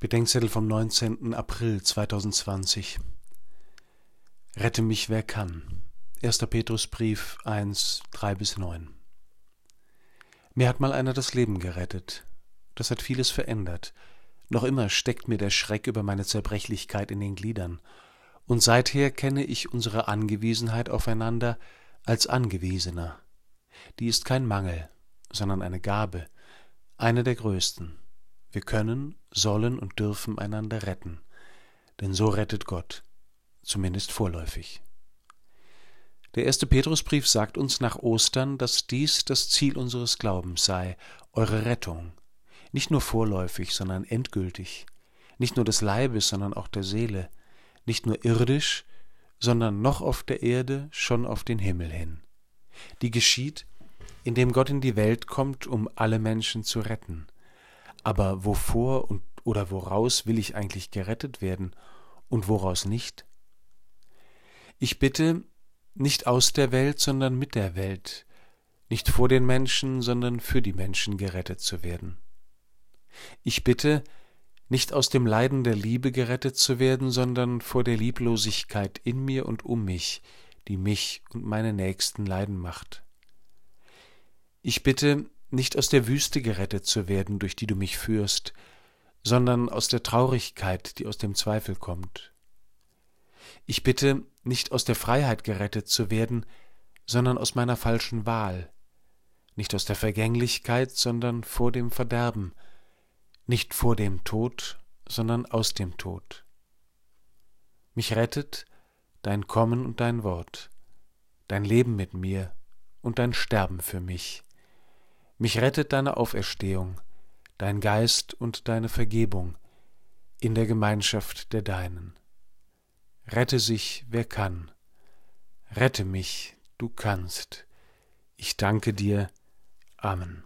Bedenkzettel vom 19. April 2020 Rette mich, wer kann. 1. Petrusbrief 1, 3 bis 9 Mir hat mal einer das Leben gerettet. Das hat vieles verändert. Noch immer steckt mir der Schreck über meine Zerbrechlichkeit in den Gliedern. Und seither kenne ich unsere Angewiesenheit aufeinander als Angewiesener. Die ist kein Mangel, sondern eine Gabe, eine der größten. Wir können, sollen und dürfen einander retten, denn so rettet Gott, zumindest vorläufig. Der erste Petrusbrief sagt uns nach Ostern, dass dies das Ziel unseres Glaubens sei, eure Rettung, nicht nur vorläufig, sondern endgültig, nicht nur des Leibes, sondern auch der Seele, nicht nur irdisch, sondern noch auf der Erde, schon auf den Himmel hin. Die geschieht, indem Gott in die Welt kommt, um alle Menschen zu retten, aber wovor und oder woraus will ich eigentlich gerettet werden und woraus nicht? Ich bitte, nicht aus der Welt, sondern mit der Welt, nicht vor den Menschen, sondern für die Menschen gerettet zu werden. Ich bitte, nicht aus dem Leiden der Liebe gerettet zu werden, sondern vor der Lieblosigkeit in mir und um mich, die mich und meine Nächsten leiden macht. Ich bitte, nicht aus der Wüste gerettet zu werden, durch die du mich führst, sondern aus der Traurigkeit, die aus dem Zweifel kommt. Ich bitte, nicht aus der Freiheit gerettet zu werden, sondern aus meiner falschen Wahl, nicht aus der Vergänglichkeit, sondern vor dem Verderben, nicht vor dem Tod, sondern aus dem Tod. Mich rettet dein Kommen und dein Wort, dein Leben mit mir und dein Sterben für mich mich rettet deine Auferstehung, dein Geist und deine Vergebung in der Gemeinschaft der Deinen. Rette sich, wer kann. Rette mich, du kannst. Ich danke dir. Amen.